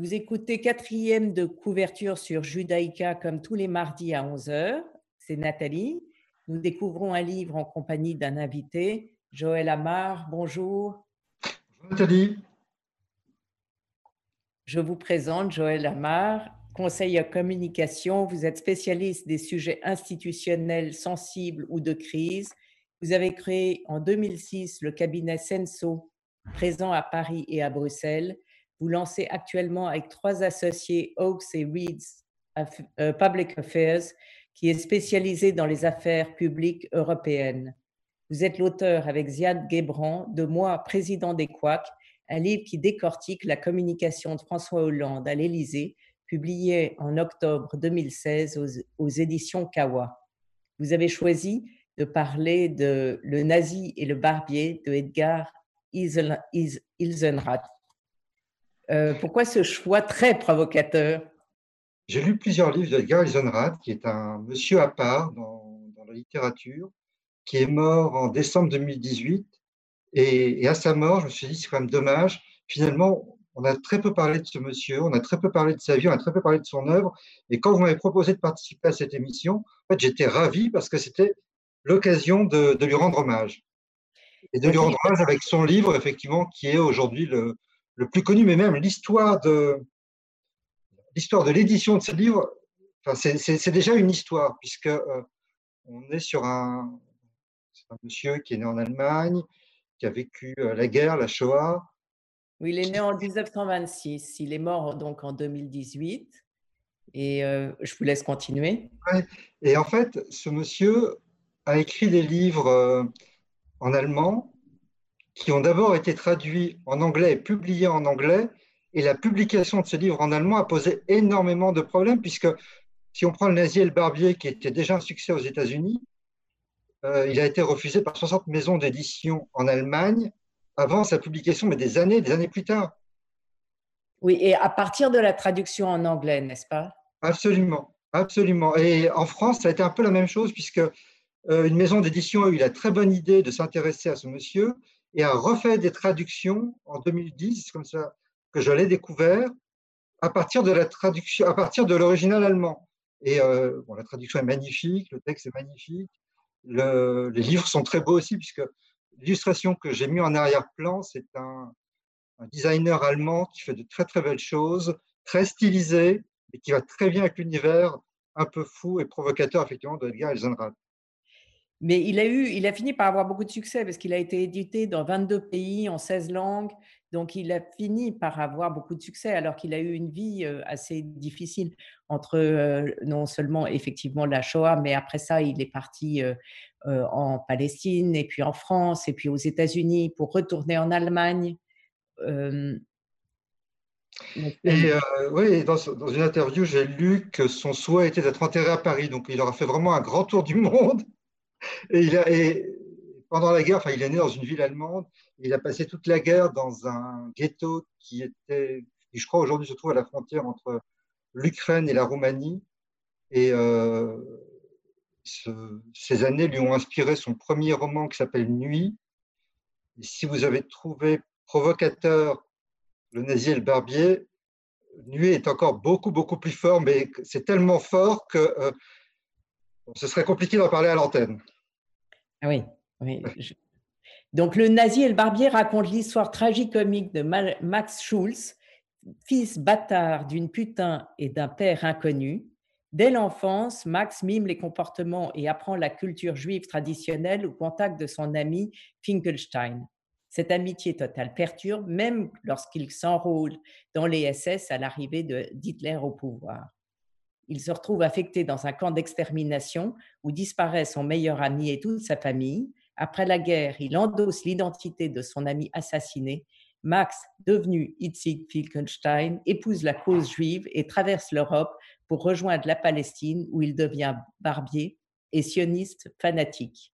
Vous écoutez quatrième de couverture sur Judaïka comme tous les mardis à 11h. C'est Nathalie. Nous découvrons un livre en compagnie d'un invité, Joël Amar. Bonjour. Bonjour Nathalie. Je vous présente Joël Amar, conseiller en communication. Vous êtes spécialiste des sujets institutionnels sensibles ou de crise. Vous avez créé en 2006 le cabinet Senso, présent à Paris et à Bruxelles vous lancez actuellement avec trois associés, Oaks et Reeds euh, Public Affairs, qui est spécialisé dans les affaires publiques européennes. Vous êtes l'auteur avec Ziad Guébran de Moi, président des Quacs, un livre qui décortique la communication de François Hollande à l'Élysée, publié en octobre 2016 aux, aux éditions Kawa. Vous avez choisi de parler de Le nazi et le barbier de Edgar Ilsenrath. Euh, pourquoi ce choix très provocateur? J'ai lu plusieurs livres d'Edgar Eisenrath, qui est un monsieur à part dans, la littérature, qui est mort en décembre 2018. Et, à sa mort, je me suis dit, c'est quand même dommage. Finalement, on a très peu parlé de ce monsieur, on a très peu parlé de sa vie, on a très peu parlé de son œuvre. Et quand vous m'avez proposé de participer à cette émission, en fait, j'étais ravi parce que c'était l'occasion de, de, lui rendre hommage. Et de lui rendre hommage avec son livre, effectivement, qui est aujourd'hui le, le plus connu, mais même l'histoire de l'histoire de l'édition de ce livre, enfin, c'est déjà une histoire, puisque euh, on est sur un, un, monsieur qui est né en Allemagne, qui a vécu euh, la guerre, la Shoah. Oui, il est né en 1926. Il est mort donc en 2018. Et euh, je vous laisse continuer. Et en fait, ce monsieur a écrit des livres en allemand qui ont d'abord été traduits en anglais et publiés en anglais. Et la publication de ce livre en allemand a posé énormément de problèmes, puisque si on prend le nazi et le barbier, qui était déjà un succès aux États-Unis, euh, il a été refusé par 60 maisons d'édition en Allemagne avant sa publication, mais des années, des années plus tard. Oui, et à partir de la traduction en anglais, n'est-ce pas? Absolument, absolument. Et en France, ça a été un peu la même chose, puisque euh, une maison d'édition a eu la très bonne idée de s'intéresser à ce monsieur et a refait des traductions en 2010, c'est comme ça que je l'ai découvert, à partir de la traduction, à partir de l'original allemand. Et euh, bon, la traduction est magnifique, le texte est magnifique, le, les livres sont très beaux aussi, puisque l'illustration que j'ai mis en arrière-plan, c'est un, un, designer allemand qui fait de très très belles choses, très stylisé, et qui va très bien avec l'univers un peu fou et provocateur, effectivement, de Edgar Eisenrath. Mais il a, eu, il a fini par avoir beaucoup de succès parce qu'il a été édité dans 22 pays, en 16 langues. Donc, il a fini par avoir beaucoup de succès alors qu'il a eu une vie euh, assez difficile entre euh, non seulement effectivement la Shoah, mais après ça, il est parti euh, en Palestine et puis en France et puis aux États-Unis pour retourner en Allemagne. Et oui, dans, dans, une interview, j'ai lu que son souhait était d'être enterré à Paris. Donc, il aura fait vraiment un grand tour du monde. Et, il pendant la guerre, enfin, il est né dans une ville allemande. Il a passé toute la guerre dans un ghetto qui était, je crois aujourd'hui se trouve à la frontière entre l'Ukraine et la Roumanie. Et euh, ce, ces années lui ont inspiré son premier roman qui s'appelle Nuit. Si vous avez trouvé provocateur le nazi et le barbier, Nuit est encore beaucoup, beaucoup plus fort, mais c'est tellement fort que euh, ce serait compliqué d'en parler à l'antenne. Ah oui. Donc, Le Nazi et le Barbier raconte l'histoire tragicomique de Max Schulz, fils bâtard d'une putain et d'un père inconnu. Dès l'enfance, Max mime les comportements et apprend la culture juive traditionnelle au contact de son ami Finkelstein. Cette amitié totale perturbe même lorsqu'il s'enrôle dans les SS à l'arrivée d'Hitler au pouvoir. Il se retrouve affecté dans un camp d'extermination où disparaît son meilleur ami et toute sa famille. Après la guerre, il endosse l'identité de son ami assassiné. Max, devenu Itzig Filkenstein, épouse la cause juive et traverse l'Europe pour rejoindre la Palestine où il devient barbier et sioniste fanatique.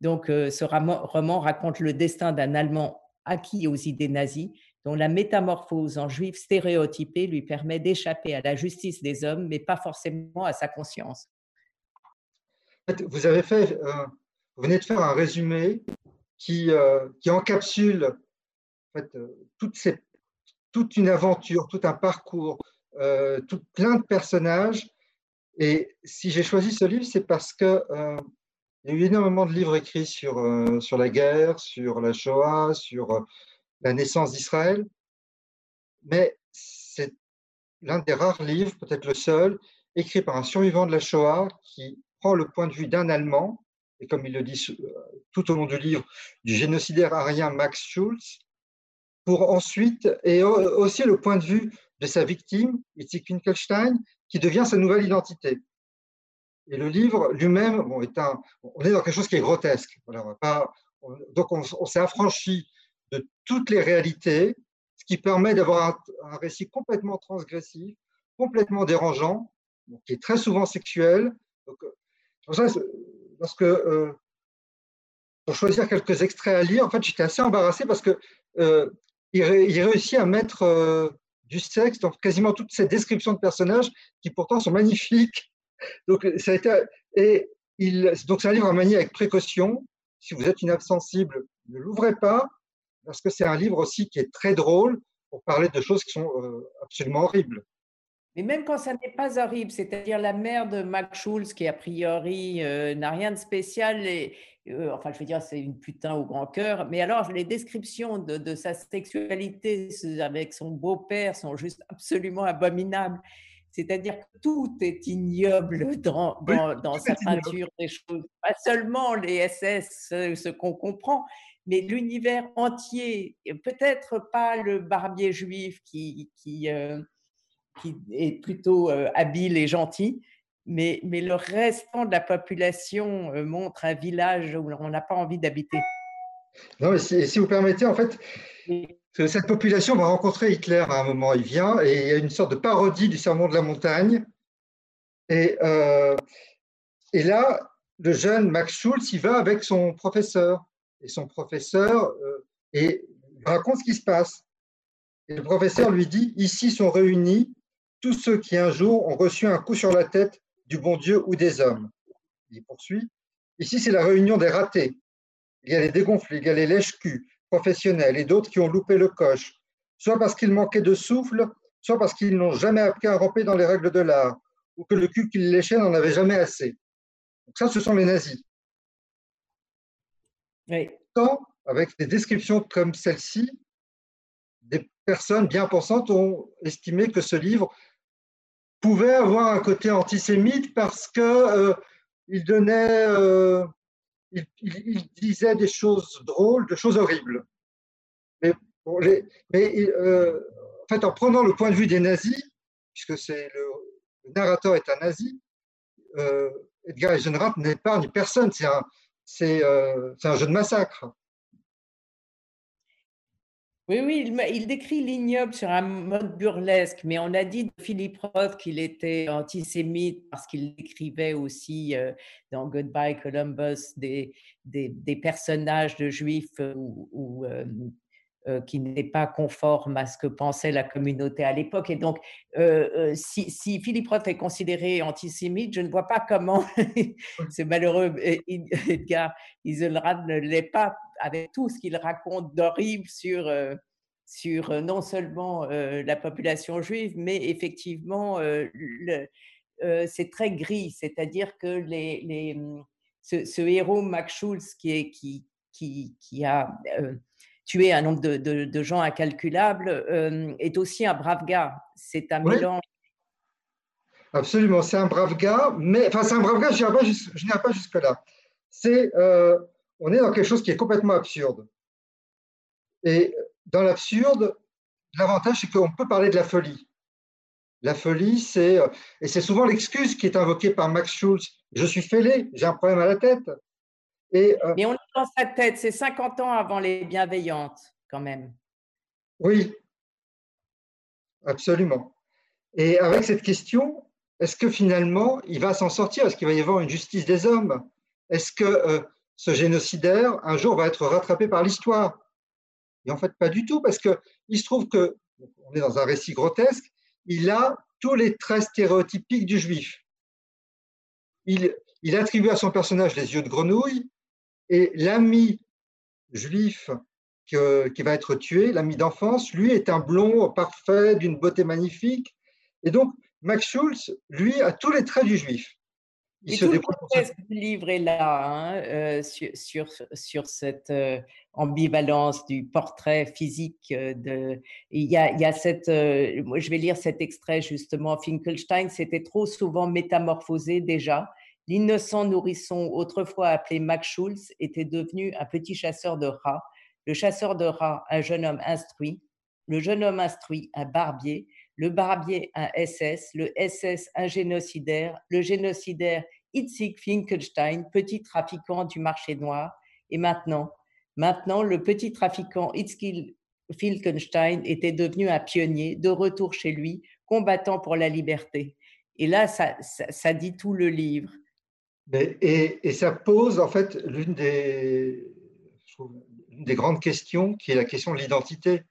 Donc, euh, ce roman raconte le destin d'un Allemand acquis aux idées nazies dont la métamorphose en juif stéréotypé lui permet d'échapper à la justice des hommes, mais pas forcément à sa conscience. Vous avez fait, euh, vous venez de faire un résumé qui, euh, qui encapsule euh, toute une aventure, tout un parcours, tout plein de personnages. Et si j'ai choisi ce livre, c'est parce que il y a eu énormément de livres écrits sur, sur la guerre, sur la Shoah, sur la naissance d'Israël. Mais c'est l'un des rares livres, peut-être le seul, écrit par un survivant de la Shoah qui prend le point de vue d'un Allemand, et comme il le dit tout au long du livre, du génocidaire arien Max Schulz, pour ensuite, et aussi le point de vue de sa victime, Itzik Winkelstein, qui devient sa nouvelle identité. Et le livre lui-même, bon, on est dans quelque chose qui est grotesque. Voilà, on donc on, s'est affranchi de toutes les réalités, ce qui permet d'avoir un, récit complètement transgressif, complètement dérangeant, qui est très souvent sexuel. Donc, euh, pour ça, lorsque, euh, pour choisir quelques extraits à lire, en fait, j'étais assez embarrassé parce que euh, il, réussit à mettre du sexe dans quasiment toutes ces descriptions de personnages qui pourtant sont magnifiques. Donc, ça a été, et il, donc c'est un livre à manier avec précaution. Si vous êtes une sensible, ne l'ouvrez pas, parce que c'est un livre aussi qui est très drôle pour parler de choses qui sont euh, absolument horribles. Mais même quand ça n'est pas horrible, c'est-à-dire la mère de Max Schulz, qui a priori euh, n'a rien de spécial, et, euh, enfin je veux dire c'est une putain au grand cœur, mais alors les descriptions de, sa sexualité avec son beau-père sont juste absolument abominables. C'est-à-dire que tout est ignoble dans, dans, sa peinture des choses. Pas seulement les SS, ce, qu'on comprend, mais l'univers entier. Peut-être pas le barbier juif qui, qui euh, qui est plutôt euh, habile et gentil, mais, mais le restant de la population euh, montre un village où on n'a pas envie d'habiter. Non, mais si, vous permettez, en fait, cette population va rencontrer Hitler à un moment. Il vient et il y a une sorte de parodie du sermon de la montagne. Et, euh, et là, le jeune Max Schulz, il va avec son professeur. Et son professeur et raconte ce qui se passe. Et le professeur lui dit Ici sont réunis tous ceux qui un jour ont reçu un coup sur la tête du bon Dieu ou des hommes. Il poursuit. Ici, c'est la réunion des ratés. Il y a les dégonflés, il y a les lèches-culs professionnels et d'autres qui ont loupé le coche, soit parce qu'ils manquaient de souffle, soit parce qu'ils n'ont jamais appris à ramper dans les règles de l'art, ou que le cul qu'ils léchaient n'en avait jamais assez. Donc ça, ce sont les nazis. Oui. Tant, avec des descriptions comme celle-ci, des personnes bien pensantes ont estimé que ce livre pouvait avoir un côté antisémite parce que euh, il donnait, euh, il, disait des choses drôles, des choses horribles. Mais, euh, en fait, en prenant le point de vue des nazis, puisque c'est le, narrateur est un nazi, Edgar Eisenrat n'épargne personne. C'est un, c'est, un jeu de massacre. Oui, oui, il, décrit l'ignoble sur un mode burlesque, mais on a dit de Philippe Roth qu'il était antisémite parce qu'il décrivait aussi euh, dans Goodbye Columbus des, personnages de juifs ou, euh, euh, qui n'est pas conforme à ce que pensait la communauté à l'époque. Et donc, si, si, Philippe Roth est considéré antisémite, je ne vois pas comment, c'est malheureux, Edgar Iselrad ne l'est pas avec tout ce qu'il raconte d'horrible sur, euh, sur euh, non seulement euh, la population juive, mais effectivement, c'est très gris. C'est-à-dire que les, les, ce, héros, Max Schulz, qui, est, qui, qui, qui a tué un nombre de, de, gens incalculables, est aussi un brave gars. C'est un mélange. Absolument, c'est un brave gars, mais enfin, c'est un brave gars, je n'irai pas, jusque-là. C'est on est dans quelque chose qui est complètement absurde. Et dans l'absurde, l'avantage, c'est qu'on peut parler de la folie. La folie, c'est, et c'est souvent l'excuse qui est invoquée par Max Schulz. Je suis fêlé, j'ai un problème à la tête. Et, euh, Mais on dans sa tête, c'est 50 ans avant les bienveillantes, quand même. Oui, absolument. Et avec cette question, est-ce que finalement, il va s'en sortir? Est-ce qu'il va y avoir une justice des hommes? Est-ce que euh, ce génocidaire, un jour, va être rattrapé par l'histoire? Et en fait, pas du tout, parce qu'il se trouve que, on est dans un récit grotesque, il a tous les traits stéréotypiques du juif. Il, il attribue à son personnage les yeux de grenouille, et l'ami juif qui va être tué, l'ami d'enfance, lui est un blond parfait, d'une beauté magnifique. Et donc, Max Schulz, lui, a tous les traits du juif. Il se tout le livre est là hein, euh, sur, sur, cette euh, ambivalence du portrait physique. Euh, de, il, y a, il y a cette, moi je vais lire cet extrait justement. Finkelstein s'était trop souvent métamorphosé déjà. L'innocent nourrisson, autrefois appelé Max Schulz, était devenu un petit chasseur de rats. Le chasseur de rats, un jeune homme instruit. Le jeune homme instruit, un barbier le barbier un SS, le SS un génocidaire, le génocidaire Itzig Finkelstein, petit trafiquant du marché noir, et maintenant, maintenant le petit trafiquant Itzig Finkelstein était devenu un pionnier, de retour chez lui, combattant pour la liberté. Et là, ça, ça, dit tout le livre. Et, ça pose en fait l'une des, des grandes questions, qui est la question de l'identité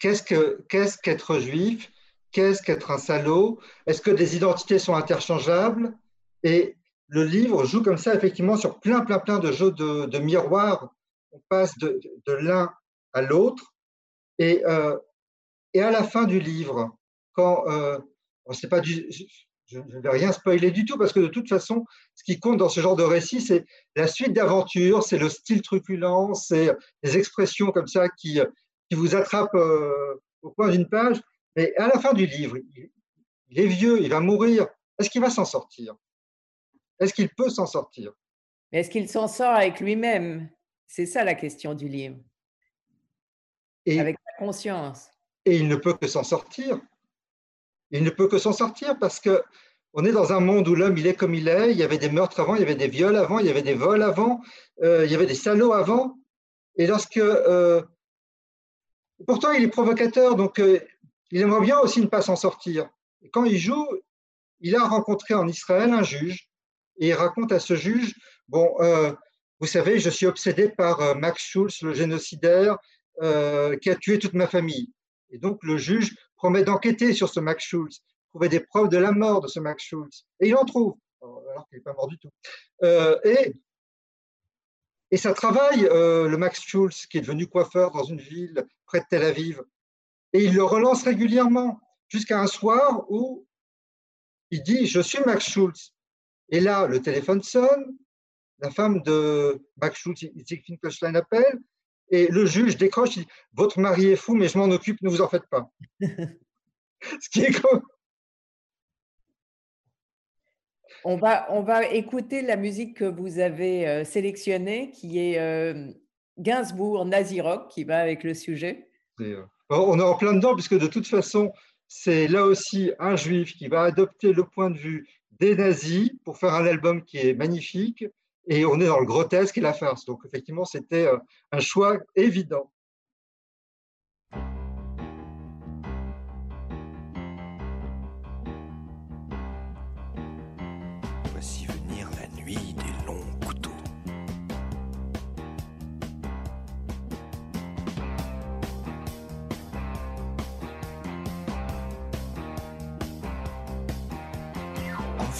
qu'est-ce qu'être juif? Qu'est-ce qu'être un salaud? Est-ce que des identités sont interchangeables? Et le livre joue comme ça, effectivement, sur plein, plein, plein de jeux de, miroirs. On passe de, l'un à l'autre. Et, euh, et à la fin du livre, quand euh, pas du, je ne vais rien spoiler du tout parce que de toute façon, ce qui compte dans ce genre de récit, c'est la suite d'aventures, c'est le style truculent, c'est les expressions comme ça qui, qui vous attrape euh, au coin d'une page, mais à la fin du livre, il, est vieux, il va mourir. Est-ce qu'il va s'en sortir? Est-ce qu'il peut s'en sortir? Est-ce qu'il s'en sort avec lui-même? C'est ça la question du livre. Et, avec sa conscience. Et il ne peut que s'en sortir. Il ne peut que s'en sortir parce que on est dans un monde où l'homme, il est comme il est. Il y avait des meurtres avant, il y avait des viols avant, il y avait des vols avant, euh, il y avait des salauds avant. Et lorsque euh, Pourtant, il est provocateur, donc euh, il aimerait bien aussi ne pas s'en sortir. Quand il joue, il a rencontré en Israël un juge, et il raconte à ce juge, bon, vous savez, je suis obsédé par Max Schulz, le génocidaire, qui a tué toute ma famille. Et donc le juge promet d'enquêter sur ce Max Schulz, trouver des preuves de la mort de ce Max Schulz. Et il en trouve, alors qu'il n'est pas mort du tout. et et ça travaille, euh, le Max Schulz, qui est devenu coiffeur dans une ville près de Tel Aviv. Et il le relance régulièrement, jusqu'à un soir où il dit Je suis Max Schulz. Et là, le téléphone sonne, la femme de Max Schulz, Isaac Finkelstein, appelle, et le juge décroche il dit Votre mari est fou, mais je m'en occupe, ne vous en faites pas. Ce qui est comme, On va, on va écouter la musique que vous avez euh, sélectionnée, qui est euh, Gainsbourg, Nazi Rock, qui va avec le sujet. Euh, on est en plein dedans, puisque de toute façon, c'est là aussi un juif qui va adopter le point de vue des nazis pour faire un album qui est magnifique, et on est dans le grotesque et la farce. Donc effectivement, c'était un choix évident.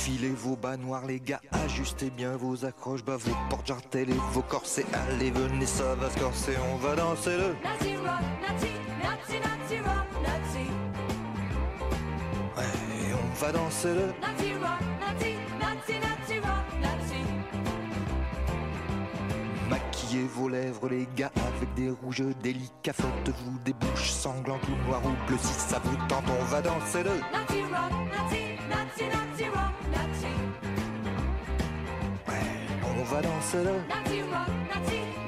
Enfilez vos bas noirs, les gars, ajustez bien vos accroches, bah vos portes jartelles et vos corsets. Allez, venez, ça va se corser, on va danser le. Nazi rock, nazi, nazi, nazi rock, nazi. Ouais, on va danser le. Nazi rock, nazi, nazi, nazi rock, nazi. Maquillez vos lèvres, les gars, avec des rouges délicats. Faites-vous des bouches sanglantes ou noires ou bleues. Si ça vous tente, on va danser le. Nazi rock, nazi, va danser là. Nazi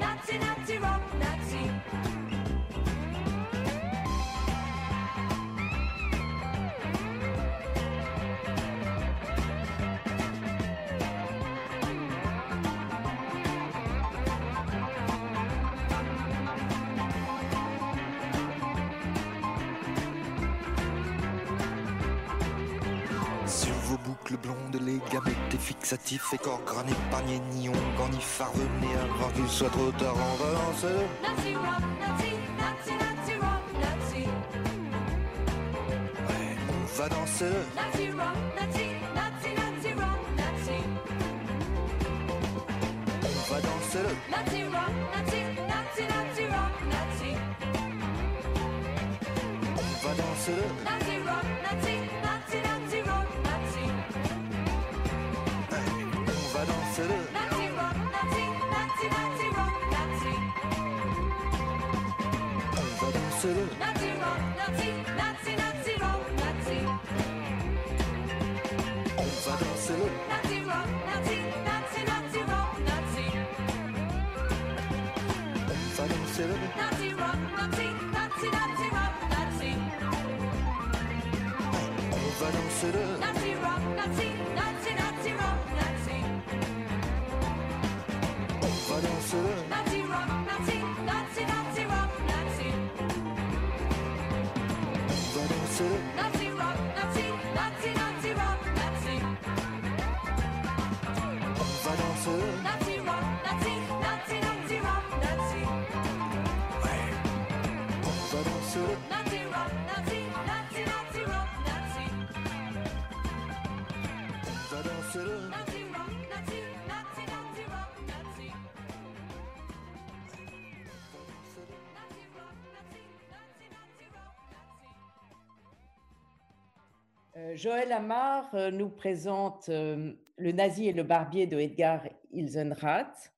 boucles blondes, les gamètes, fixatifs, et corps grané, panier, ni ongle, ni farvenu, avant qu'il soit trop tard on va danser. On va danser. On va danser. On va danser le Nazi rock, Nazi, Nazi, Nazi rock, Nazi. On va danser le Nazi rock, Nazi, Nazi, Nazi rock, Nazi. On va danser le Euh, Joël Amar euh, nous présente euh, Le nazi et le barbier de Edgar Ilsenrath.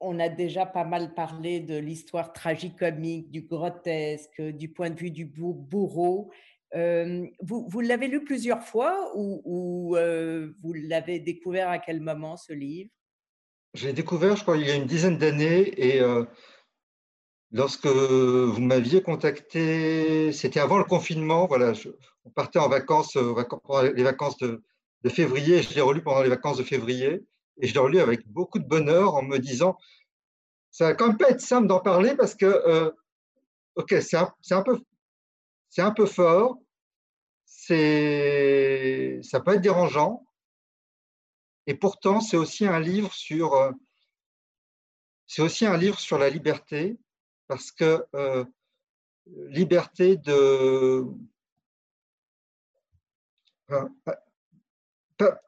Euh, on a déjà pas mal parlé de l'histoire tragicomique, du grotesque, du point de vue du bou- bourreau. Euh, vous l'avez lu plusieurs fois ou, euh, vous l'avez découvert à quel moment ce livre? Je l'ai découvert, je crois, il y a une dizaine d'années et euh, lorsque vous m'aviez contacté, c'était avant le confinement, voilà, on partait en vacances, euh, vac- pendant les vacances de, de février, je l'ai relu pendant les vacances de février et je l'ai relu avec beaucoup de bonheur en me disant, ça va quand même pas être simple d'en parler parce que, euh, ok, c'est un, peu, c'est un peu fort, c'est, ça peut être dérangeant, et pourtant c'est aussi un livre sur, euh, c'est aussi un livre sur la liberté, parce que euh, liberté de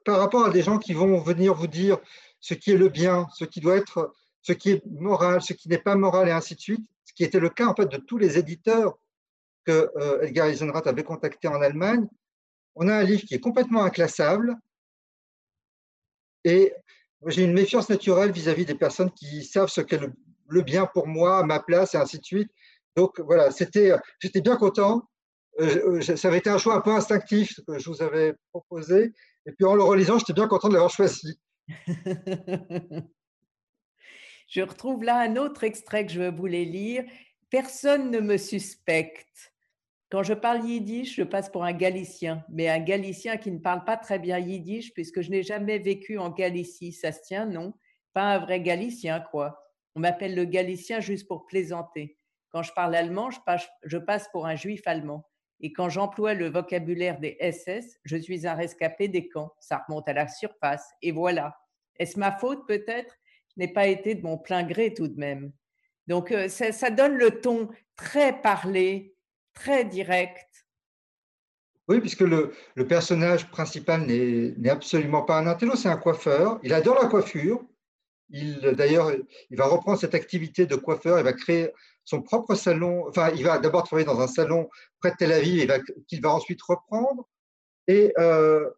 par, rapport à des gens qui vont venir vous dire ce qui est le bien, ce qui doit être, ce qui est moral, ce qui n'est pas moral, et ainsi de suite, ce qui était le cas en fait de tous les éditeurs que euh, Edgar Eisenrath avait contactés en Allemagne. On a un livre qui est complètement inclassable et j'ai une méfiance naturelle vis-à-vis des personnes qui savent ce qu'est le, bien pour moi, ma place, et ainsi de suite. Donc voilà, j'étais bien content. Euh, je- ça avait été un choix un peu instinctif que je vous avais proposé. Et puis en le relisant, j'étais bien content de l'avoir choisi. Je retrouve là un autre extrait que je voulais lire. Personne ne me suspecte. Quand je parle yiddish, je passe pour un Galicien, mais un Galicien qui ne parle pas très bien yiddish, puisque je n'ai jamais vécu en Galicie. Ça se tient, non? Pas un vrai Galicien, quoi. On m'appelle le Galicien juste pour plaisanter. Quand je parle allemand, je passe, je passe pour un juif allemand. Et quand j'emploie le vocabulaire des SS, je suis un rescapé des camps. Ça remonte à la surface. Et voilà. Est-ce ma faute peut-être? Je n'ai pas été de mon plein gré tout de même. Donc euh, ça, donne le ton très parlé, très direct. Oui, puisque le, personnage principal n'est n'est absolument pas un intello, c'est un coiffeur. Il adore la coiffure. Il, D'ailleurs, il va reprendre cette activité de coiffeur. Il va créer son propre salon. Enfin, il va d'abord travailler dans un salon près de Tel Aviv qu'il va ensuite reprendre. Et, euh,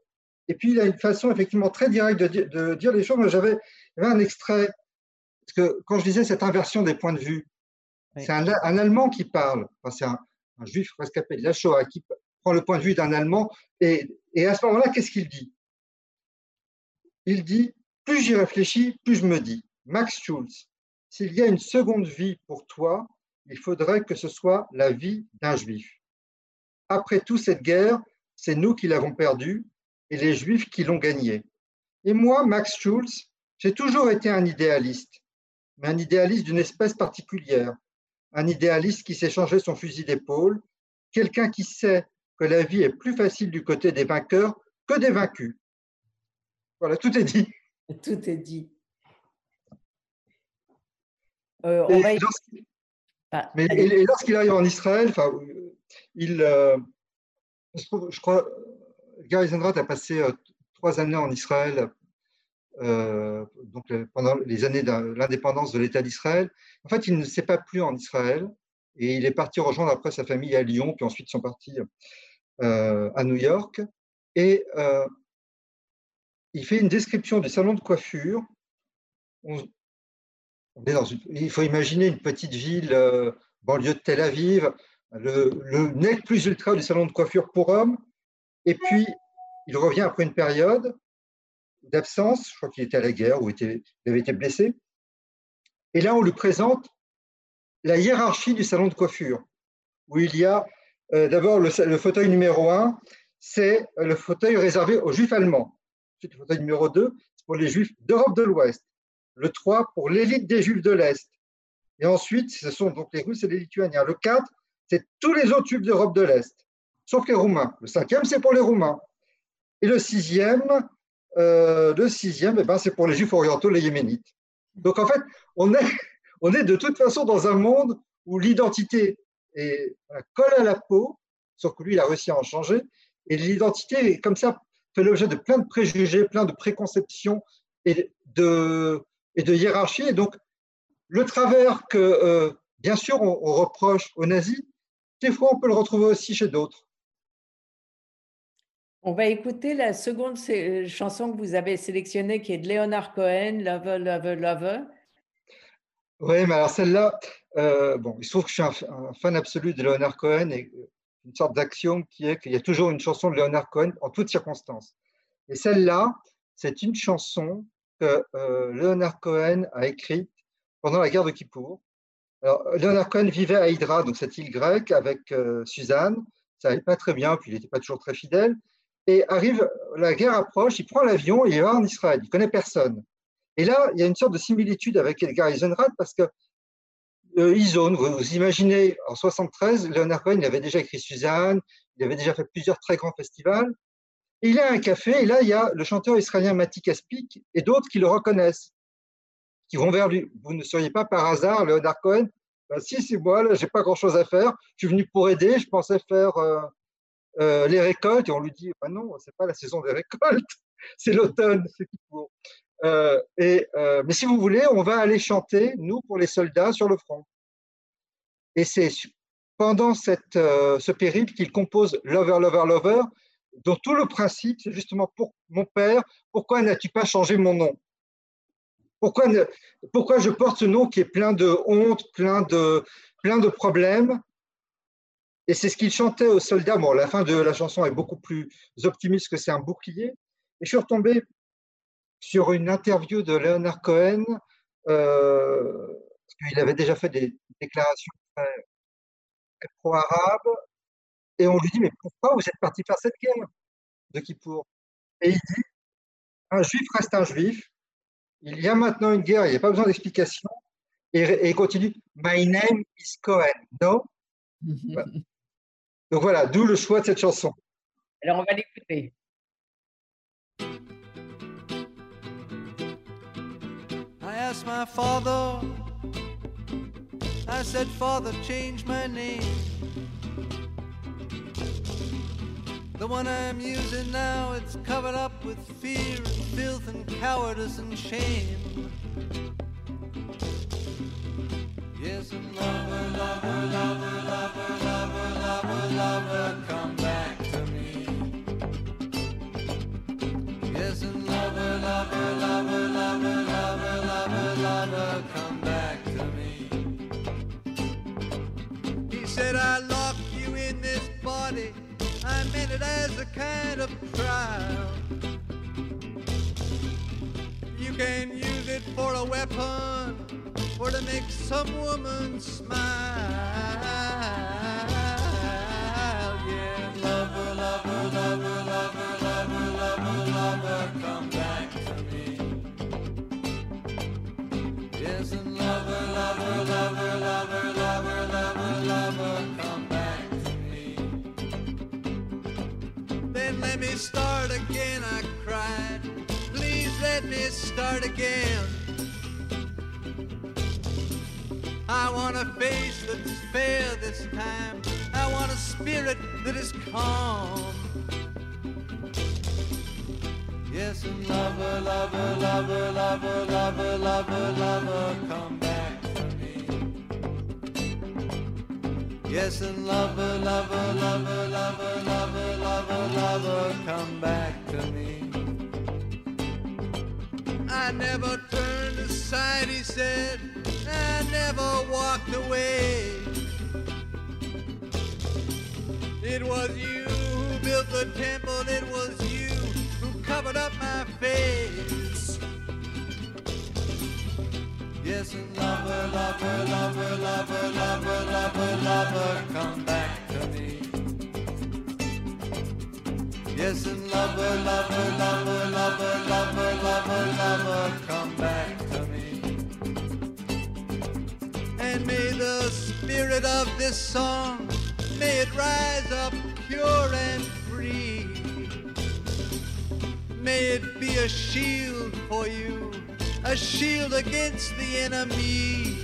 et puis, il a une façon effectivement très directe de, di- de dire les choses. Moi, J'avais un extrait, parce que quand je disais cette inversion des points de vue, Oui. c'est un, un Allemand qui parle. Enfin, c'est un, un juif rescapé de la Shoah qui prend le point de vue d'un Allemand. Et, et à ce moment-là, qu'est-ce qu'il dit? Il dit Plus j'y réfléchis, plus je me dis, Max Schulz, s'il y a une seconde vie pour toi, il faudrait que ce soit la vie d'un juif. Après tout, cette guerre, c'est nous qui l'avons perdue et les juifs qui l'ont gagnée. Et moi, Max Schulz, j'ai toujours été un idéaliste, mais un idéaliste d'une espèce particulière, un idéaliste qui s'est changé son fusil d'épaule, quelqu'un qui sait que la vie est plus facile du côté des vainqueurs que des vaincus. Voilà, tout est dit. Tout est dit. Euh, on va y- lorsqu'il- Ah, mais allez. et- et lorsqu'il arrive en Israël, enfin, euh, il, euh, je, trouve- je crois, Gary Eisendrath a passé euh, trois années en Israël, euh, donc pendant les années de l'indépendance de l'État d'Israël. En fait, il ne s'est pas plu en Israël Et il est parti rejoindre après sa famille à Lyon, puis ensuite ils sont partis à New York. Et il fait une description du salon de coiffure. On- dans il faut imaginer une petite ville, euh, banlieue de Tel Aviv, le, net plus ultra du salon de coiffure pour hommes. Et puis, il revient après une période d'absence. Je crois qu'il était à la guerre ou il avait été blessé. Et là, on lui présente la hiérarchie du salon de coiffure, où il y a euh, d'abord le, fauteuil numéro un, c'est le fauteuil réservé aux juifs allemands. Ensuite, le fauteuil numéro 2, c'est pour les juifs d'Europe de l'Ouest. Le 3, pour l'élite des juifs de l'Est. Et ensuite, ce sont donc les Russes et les Lituaniens. Le 4, c'est tous les autres juifs d'Europe de l'Est, sauf les Roumains. Le cinquième, c'est pour les Roumains. Et le sixième, euh, le sixième, eh ben, c'est pour les juifs orientaux, les yéménites. Donc en fait, on est, on est de toute façon dans un monde où l'identité est, colle à la peau, sauf que lui, il a réussi à en changer. Et l'identité, comme ça, fait l'objet de plein de préjugés, plein de préconceptions et de, et de hiérarchie. Et donc, le travers que, euh, bien sûr, on, on reproche aux nazis, des fois, on peut le retrouver aussi chez d'autres. On va écouter la seconde sé- chanson que vous avez sélectionnée qui est de Leonard Cohen, Lover, Lover, Lover. Oui, mais alors celle-là, euh, bon, il se trouve que je suis un, un fan absolu de Leonard Cohen et euh, une sorte d'axiome qui est qu'il y a toujours une chanson de Leonard Cohen en toutes circonstances. Et celle-là, c'est une chanson que euh, Leonard Cohen a écrite pendant la guerre de Kippour. Alors, Leonard Cohen vivait à Hydra, donc cette île grecque, avec euh, Suzanne. Ça n'allait pas très bien, puis il n'était pas toujours très fidèle. Et arrive, la guerre approche, il prend l'avion et il va en Israël. Il connaît personne. Et là, il y a une sorte de similitude avec Edgar Eisenrat parce que euh, vous, vous imaginez, en 73, Leonard Cohen il avait déjà écrit Suzanne, il avait déjà fait plusieurs très grands festivals. Et il a un café, et là, il y a le chanteur israélien Mati Kaspik et d'autres qui le reconnaissent, qui vont vers lui. Vous ne seriez pas par hasard Leonard Cohen? Ben, Si, c'est moi, là, j'ai pas grand-chose à faire. Je suis venu pour aider, je pensais faire euh, euh, les récoltes, et on lui dit ben non, c'est pas la saison des récoltes, c'est l'automne, c'est qui pour. Euh, et, mais si vous voulez, on va aller chanter, nous, pour les soldats sur le front. Et c'est pendant ce périple qu'il compose Lover, Lover, Lover, dont tout le principe, c'est justement pour mon père, pourquoi n'as-tu pas changé mon nom? Pourquoi, pourquoi je porte ce nom qui est plein de honte, plein de, plein de problèmes? Et c'est ce qu'il chantait aux soldats. Bon, la fin de la chanson est beaucoup plus optimiste que c'est un bouclier. Et je suis retombé sur une interview de Leonard Cohen, euh, parce qu'il avait déjà fait des déclarations très pro-arabes, et on lui dit, mais pourquoi vous êtes parti faire cette guerre de Kippour? Et il dit, un juif reste un juif, il y a maintenant une guerre, il n'y a pas besoin d'explication, et, et il continue, my name is Cohen, no? Donc voilà, d'où le choix de cette chanson. Alors, on va l'écouter. I asked my father, I said, Father, change my name. The one I'm using now, it's covered up with fear and filth and cowardice and shame. Yes, lover, lover, lover, lover, meant it as a kind of trial. You can use it for a weapon or to make some woman smile. Start again. I want a face that's fair this time. I want a spirit that is calm. Yes, and lover, lover, lover, lover, lover, lover, lover, come back to me. Yes, and lover, lover, lover, lover, lover, lover, lover, come back to me. I never turned aside, he said. I never walked away. It was you who built the temple, it was you who covered up my face. Yes, and lover, lover, lover, lover, lover, lover, lover, come back Yes, and lover, lover, lover, lover, lover, lover, lover, come back to me. And may the spirit of this song, may it rise up pure and free. May it be a shield for you, a shield against the enemy.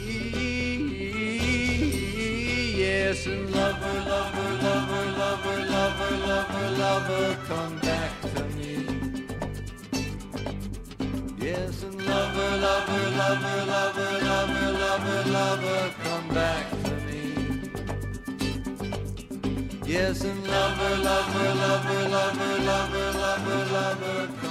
Yes, and lover, lover, lover, lover, lover, lover, lover, come back to me. Yes, and lover, lover, lover, lover, lover, lover, lover, come back to me. Yes, and lover, lover, lover, lover, lover, lover, lover, come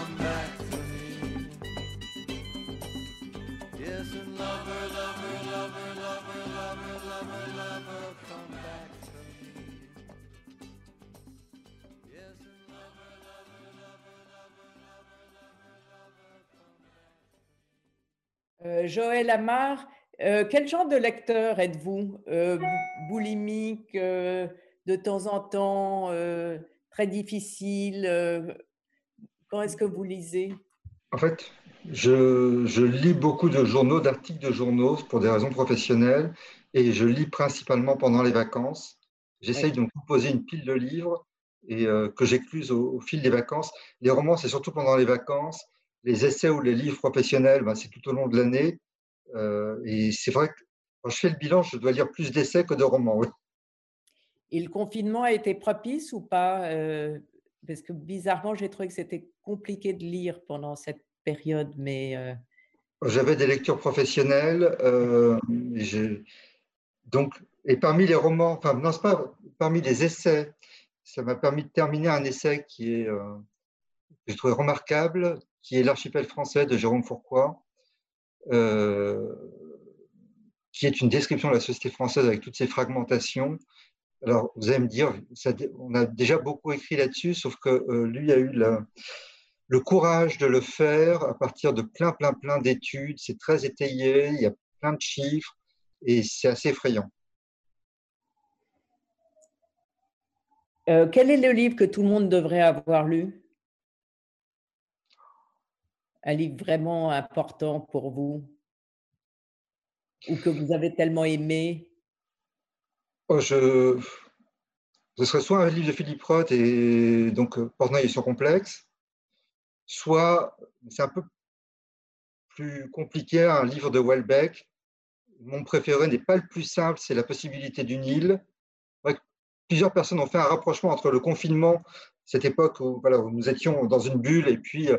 Euh, Joël Amar, euh, quel genre de lecteur êtes-vous? Euh, bou- Boulimique, de temps en temps, très difficile Quand est-ce que vous lisez? En fait, je, je lis beaucoup de journaux, d'articles de journaux pour des raisons professionnelles et je lis principalement pendant les vacances. J'essaye de me composer une pile de livres et que j'écluse au, au fil des vacances. Les romans, c'est surtout pendant les vacances. Les essais ou les livres professionnels, ben, c'est tout au long de l'année. Euh, et c'est vrai que quand je fais le bilan, je dois lire plus d'essais que de romans. oui. Et le confinement a été propice ou pas Euh, Parce que bizarrement, j'ai trouvé que c'était compliqué de lire pendant cette période, mais euh, J'avais des lectures professionnelles. et j'ai- donc, et parmi les romans, enfin, non, c'est pas parmi les essais, ça m'a permis de terminer un essai qui est, que je trouvais remarquable, qui est L'archipel français de Jérôme Fourquois, euh, qui est une description de la société française avec toutes ses fragmentations. Alors, vous allez me dire, on a déjà beaucoup écrit là-dessus, sauf que euh, lui a eu le courage de le faire à partir de plein, plein, plein d'études. C'est très étayé, il y a plein de chiffres et c'est assez effrayant. euh, quel est le livre que tout le monde devrait avoir lu? Un livre vraiment important pour vous ou que vous avez tellement aimé? Oh, je... Ce serait soit un livre de Philippe Roth et donc euh, Portnoy et son complexe, soit, c'est un peu plus compliqué, un livre de Welbeck. Mon préféré n'est pas le plus simple, c'est La possibilité d'une île. Plusieurs personnes ont fait un rapprochement entre le confinement, cette époque où, voilà, où nous étions dans une bulle, et puis euh,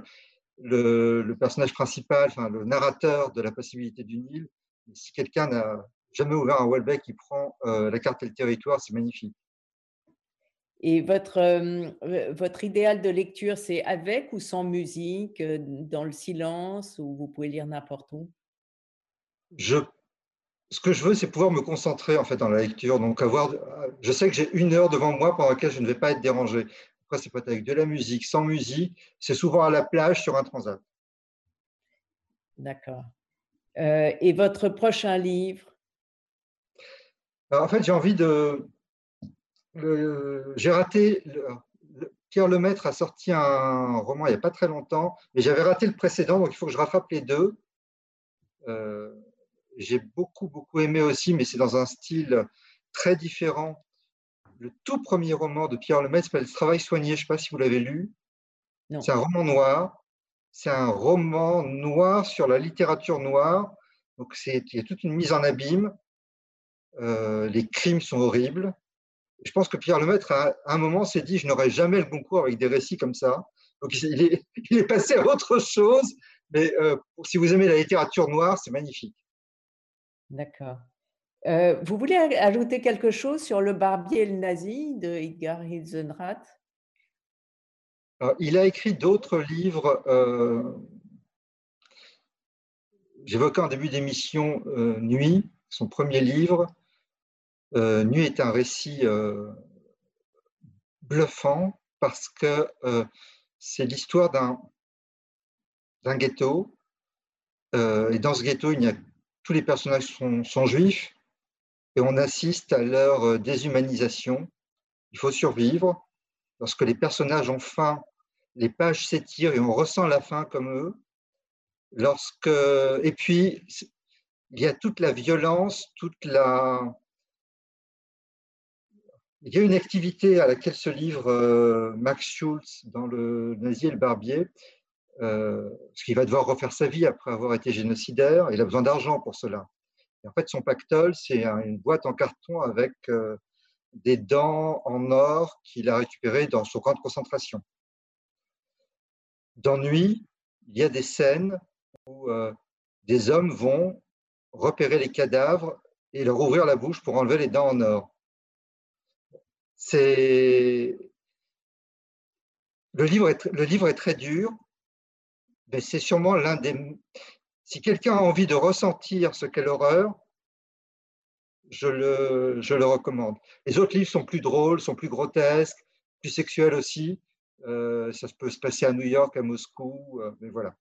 le, le personnage principal, enfin, le narrateur de La possibilité d'une île. Si quelqu'un n'a jamais ouvert un Welbeck qui prend euh, la carte et le territoire, c'est magnifique. Et votre, euh, euh, votre idéal de lecture, c'est avec ou sans musique, euh, dans le silence, ou vous pouvez lire n'importe où? Je, ce que je veux, c'est pouvoir me concentrer en fait dans la lecture. Donc avoir, je sais que j'ai une heure devant moi pendant laquelle je ne vais pas être dérangé. Après, c'est être avec de la musique, sans musique. C'est souvent à la plage sur un transat. D'accord. Euh, et votre prochain livre? Alors, en fait, j'ai envie de. le- J'ai raté. le- Pierre Lemaître a sorti un roman il n'y a pas très longtemps, mais j'avais raté le précédent, donc il faut que je rattrape les deux. Euh, j'ai beaucoup, beaucoup aimé aussi, mais c'est dans un style très différent. Le tout premier roman de Pierre Lemaitre s'appelle Travail soigné. Je ne sais pas si vous l'avez lu. C'est un roman noir. C'est un roman noir sur la littérature noire. Donc, il y a toute une mise en abîme. Euh, les crimes sont horribles. Je pense que Pierre Lemaître, à un moment, s'est dit Je n'aurai jamais le concours avec des récits comme ça. Donc, il est, il est passé à autre chose. Mais euh, si vous aimez la littérature noire, c'est magnifique. D'accord. Euh, vous voulez aj- ajouter quelque chose sur le barbier et le nazi de Edgar Hilsenrath Alors, il a écrit d'autres livres. euh, J'évoquais en début d'émission euh, Nuit, son premier livre. Euh, Nuit est un récit euh, bluffant parce que euh, c'est l'histoire d'un ghetto. Euh, et dans ce ghetto, tous les personnages sont juifs et on assiste à leur euh, déshumanisation. Il faut survivre. Lorsque les personnages ont faim, les pages s'étirent et on ressent la faim comme eux. Lorsque, et puis, il y a toute la violence, toute la. Il y a une activité à laquelle se livre euh, Max Schulz dans le Nazi et le Barbier, euh, parce qu'il va devoir refaire sa vie après avoir été génocidaire. Il a besoin d'argent pour cela. En fait, son pactole, c'est un- une boîte en carton avec euh, des dents en or qu'il a récupérées dans son camp de concentration. Dans Nuit, il y a des scènes où euh, des hommes vont repérer les cadavres et leur ouvrir la bouche pour enlever les dents en or. C'est le livre est très dur, mais c'est sûrement l'un des. Si quelqu'un a envie de ressentir ce qu'est l'horreur, je le, recommande. Les autres livres sont plus drôles, sont plus grotesques, plus sexuels aussi. Euh, ça peut se passer à New York, à Moscou, euh, mais voilà.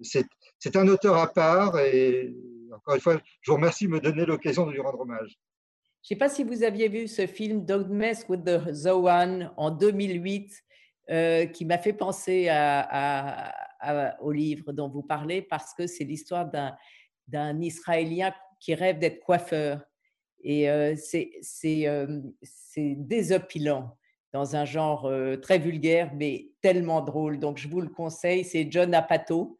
C'est un auteur à part et encore une fois, je vous remercie de me donner l'occasion de lui rendre hommage. Je ne sais pas si vous aviez vu ce film Don't Mess with the Zoan en 2008, euh, qui m'a fait penser à- à- au livre dont vous parlez, parce que c'est l'histoire d'un Israélien qui rêve d'être coiffeur. Et euh, c'est euh, désopilant dans un genre euh, très vulgaire, mais tellement drôle. Donc, je vous le conseille. C'est John Apato.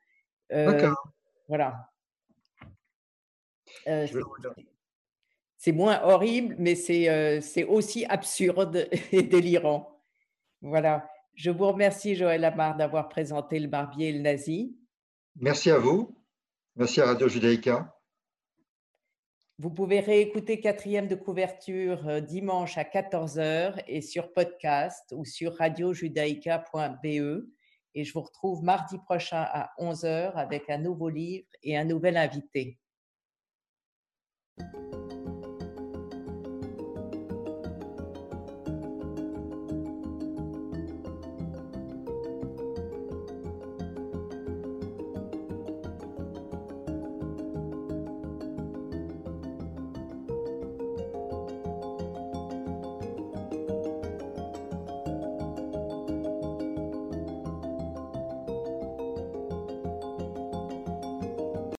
Euh, D'accord. voilà. Euh, c'est moins horrible, mais c'est c'est aussi absurde et délirant. Voilà. Je vous remercie, Joël Amar, d'avoir présenté le barbier et le nazi. Merci à vous. Merci à Radio Judaïka. Vous pouvez réécouter quatrième de couverture euh, dimanche à 14h et sur podcast ou sur radiojudaïka.be. Et je vous retrouve mardi prochain à 11h avec un nouveau livre et un nouvel invité.